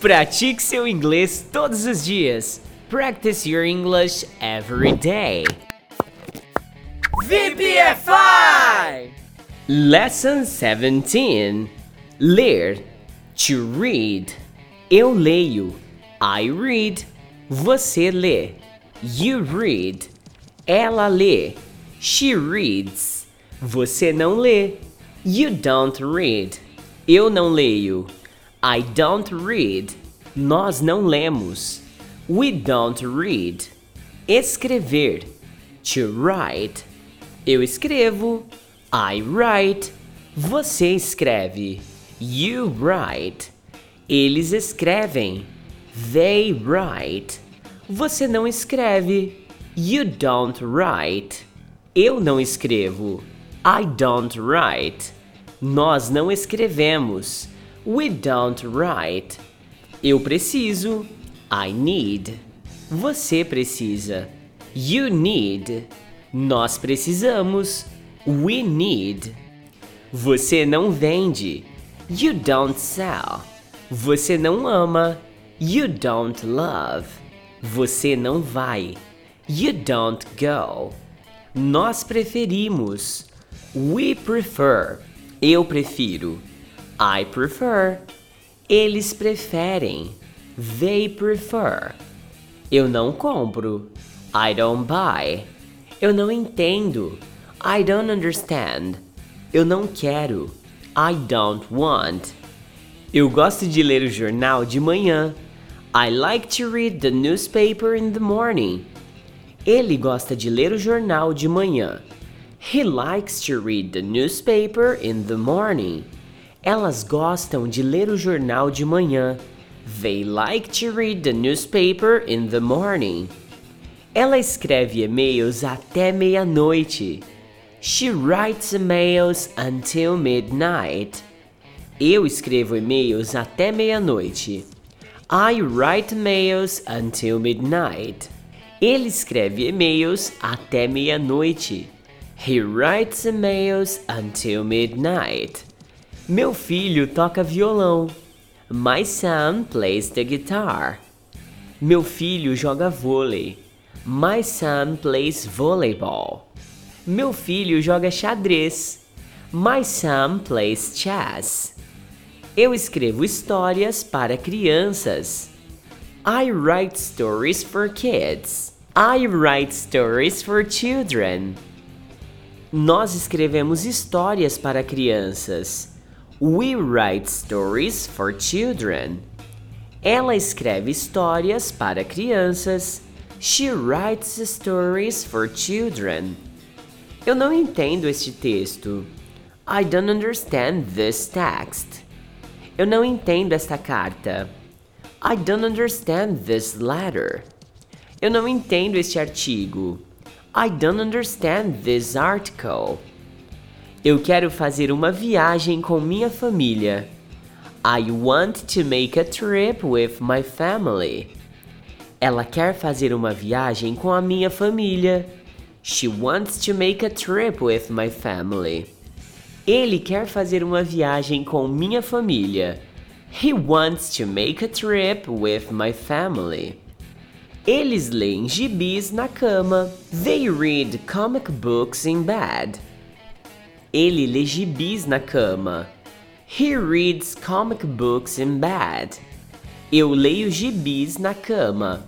Pratique seu inglês todos os dias. Practice your English every day. VPFI! Lesson 17. Ler. To read. Eu leio. I read. Você lê. You read. Ela lê. She reads. Você não lê. You don't read. Eu não leio. I don't read. Nós não lemos. We don't read. Escrever. To write. Eu escrevo. I write. Você escreve. You write. Eles escrevem. They write. Você não escreve. You don't write. Eu não escrevo. I don't write. Nós não escrevemos. We don't write. Eu preciso. I need. Você precisa. You need. Nós precisamos. We need. Você não vende. You don't sell. Você não ama. You don't love. Você não vai. You don't go. Nós preferimos. We prefer. Eu prefiro. I prefer. Eles preferem. They prefer. Eu não compro. I don't buy. Eu não entendo. I don't understand. Eu não quero. I don't want. Eu gosto de ler o jornal de manhã. I like to read the newspaper in the morning. Ele gosta de ler o jornal de manhã. He likes to read the newspaper in the morning. Elas gostam de ler o jornal de manhã. They like to read the newspaper in the morning. Ela escreve e-mails até meia-noite. She writes emails until midnight. Eu escrevo e-mails até meia-noite. I write mails until midnight. Ele escreve e-mails até meia-noite. He writes emails until midnight. Meu filho toca violão. My son plays the guitar. Meu filho joga vôlei. My son plays volleyball. Meu filho joga xadrez. My son plays chess. Eu escrevo histórias para crianças. I write stories for kids. I write stories for children. Nós escrevemos histórias para crianças. We write stories for children. Ela escreve histórias para crianças. She writes stories for children. Eu não entendo este texto. I don't understand this text. Eu não entendo esta carta. I don't understand this letter. Eu não entendo este artigo. I don't understand this article. Eu quero fazer uma viagem com minha família. I want to make a trip with my family. Ela quer fazer uma viagem com a minha família. She wants to make a trip with my family. Ele quer fazer uma viagem com minha família. He wants to make a trip with my family. Eles leem gibis na cama. They read comic books in bed. Ele lê gibis na cama. He reads comic books in bed. Eu leio gibis na cama.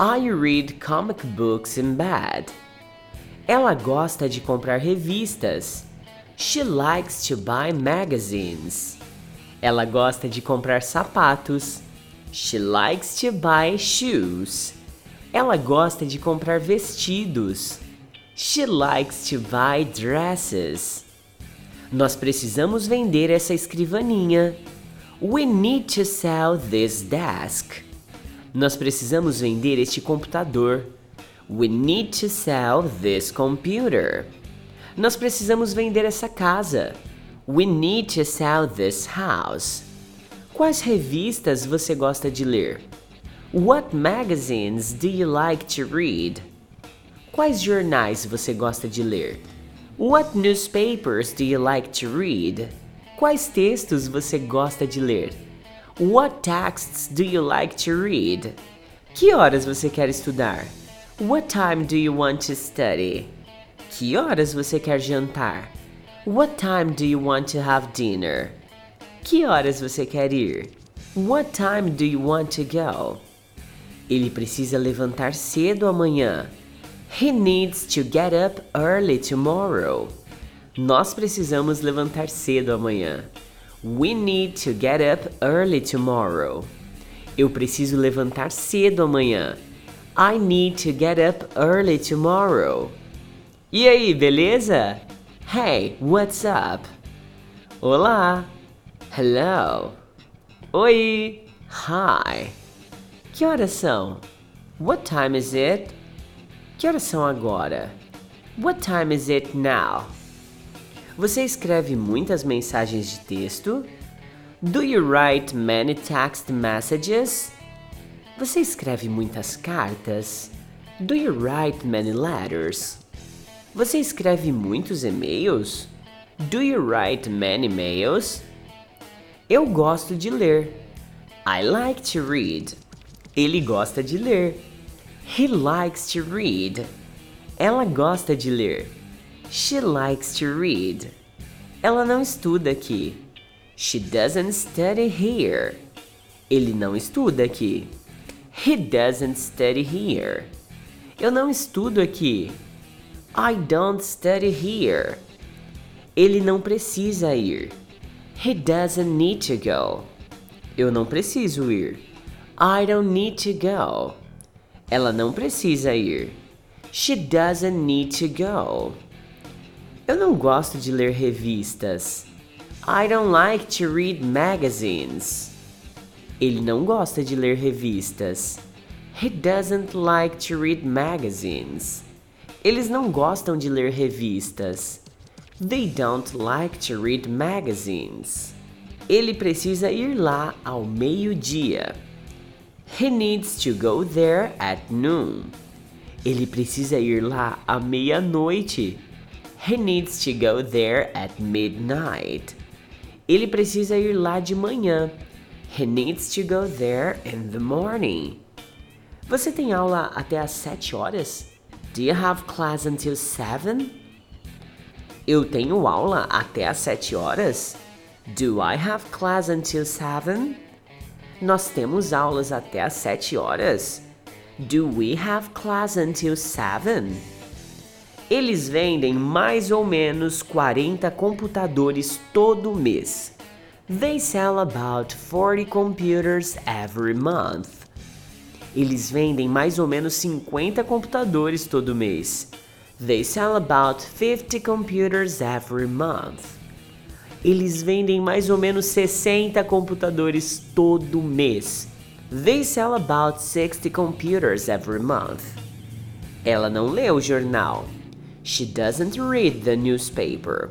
I read comic books in bed. Ela gosta de comprar revistas. She likes to buy magazines. Ela gosta de comprar sapatos. She likes to buy shoes. Ela gosta de comprar vestidos. She likes to buy dresses. Nós precisamos vender essa escrivaninha. We need to sell this desk. Nós precisamos vender este computador. We need to sell this computer. Nós precisamos vender essa casa. We need to sell this house. Quais revistas você gosta de ler? What magazines do you like to read? Quais jornais você gosta de ler? What newspapers do you like to read? Quais textos você gosta de ler? What texts do you like to read? Que horas você quer estudar? What time do you want to study? Que horas você quer jantar? What time do you want to have dinner? Que horas você quer ir? What time do you want to go? Ele precisa levantar cedo amanhã. He needs to get up early tomorrow. Nós precisamos levantar cedo amanhã. We need to get up early tomorrow. Eu preciso levantar cedo amanhã. I need to get up early tomorrow. E aí, beleza? Hey, what's up? Olá. Hello. Oi. Hi. Que horas são? What time is it? Que horas são agora? What time is it now? Você escreve muitas mensagens de texto? Do you write many text messages? Você escreve muitas cartas? Do you write many letters? Você escreve muitos e-mails? Do you write many mails? Eu gosto de ler. I like to read. Ele gosta de ler. He likes to read. Ela gosta de ler. She likes to read. Ela não estuda aqui. She doesn't study here. Ele não estuda aqui. He doesn't study here. Eu não estudo aqui. I don't study here. Ele não precisa ir. He doesn't need to go. Eu não preciso ir. I don't need to go. Ela não precisa ir. She doesn't need to go. Eu não gosto de ler revistas. I don't like to read magazines. Ele não gosta de ler revistas. He doesn't like to read magazines. Eles não gostam de ler revistas. They don't like to read magazines. Ele precisa ir lá ao meio-dia. He needs to go there at noon. Ele precisa ir lá à meia-noite. He needs to go there at midnight. Ele precisa ir lá de manhã. He needs to go there in the morning. Você tem aula até às sete horas? Do you have class until seven? Eu tenho aula até às sete horas? Do I have class until seven? Nós temos aulas até às sete horas? Do we have class until seven? Eles vendem mais ou menos 40 computadores todo mês. They sell about 40 computers every month. Eles vendem mais ou menos 50 computadores todo mês. They sell about 50 computers every month. Eles vendem mais ou menos 60 computadores todo mês. They sell about 60 computers every month. Ela não lê o jornal. She doesn't read the newspaper.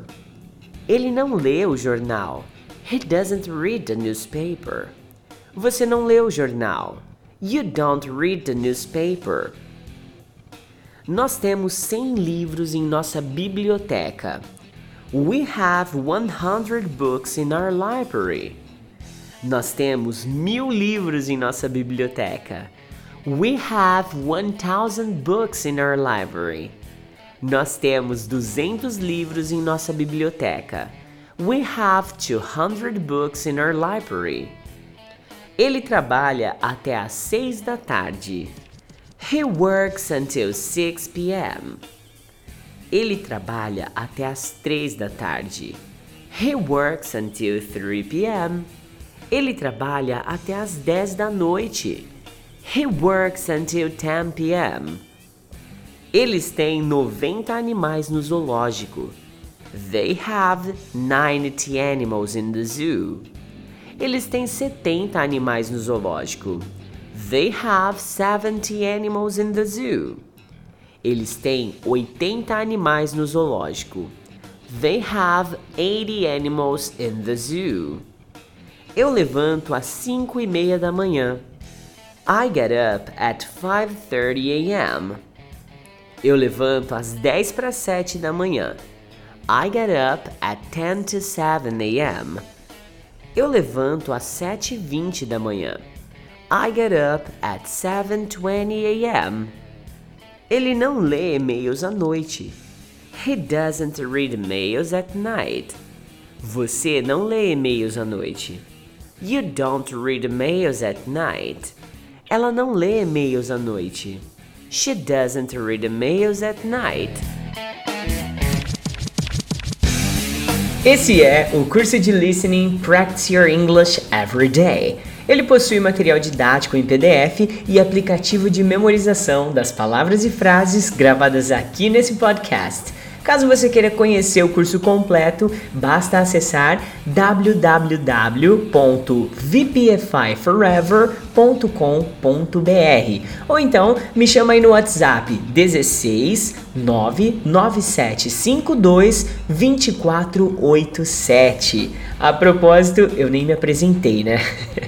Ele não lê o jornal. He doesn't read the newspaper. Você não lê o jornal. You don't read the newspaper. Nós temos 100 livros em nossa biblioteca. We have 100 books in our library. Nós temos mil livros em nossa biblioteca. We have 1000 books in our library. Nós temos 200 livros em nossa biblioteca. We have 200 books in our library. Ele trabalha até às 6 da tarde. He works until 6 p.m. Ele trabalha até às 3 da tarde. He works until 3 p.m. Ele trabalha até às 10 da noite. He works until 10 p.m. Eles têm 90 animais no zoológico. They have 90 animals in the zoo. Eles têm 70 animais no zoológico. They have 70 animals in the zoo. Eles têm 80 animais no zoológico. They have 80 animals in the zoo. Eu levanto às 5 e meia da manhã. I get up at 5:30 a.m. Eu levanto às 10 para 7 da manhã. I get up at 10 to 7 a.m. Eu levanto às 7h20 da manhã. I get up at 7:20 a.m. Ele não lê e-mails à noite. He doesn't read mails at night. Você não lê e-mails à noite. You don't read mails at night. Ela não lê e-mails à noite. She doesn't read mails at night. Esse é o curso de Listening Practice Your English Every Day. Ele possui material didático em PDF e aplicativo de memorização das palavras e frases gravadas aqui nesse podcast. Caso você queira conhecer o curso completo, basta acessar www.vpfiforever.com.br ou então me chama aí no WhatsApp 16 99752 2487. A propósito, eu nem me apresentei, né?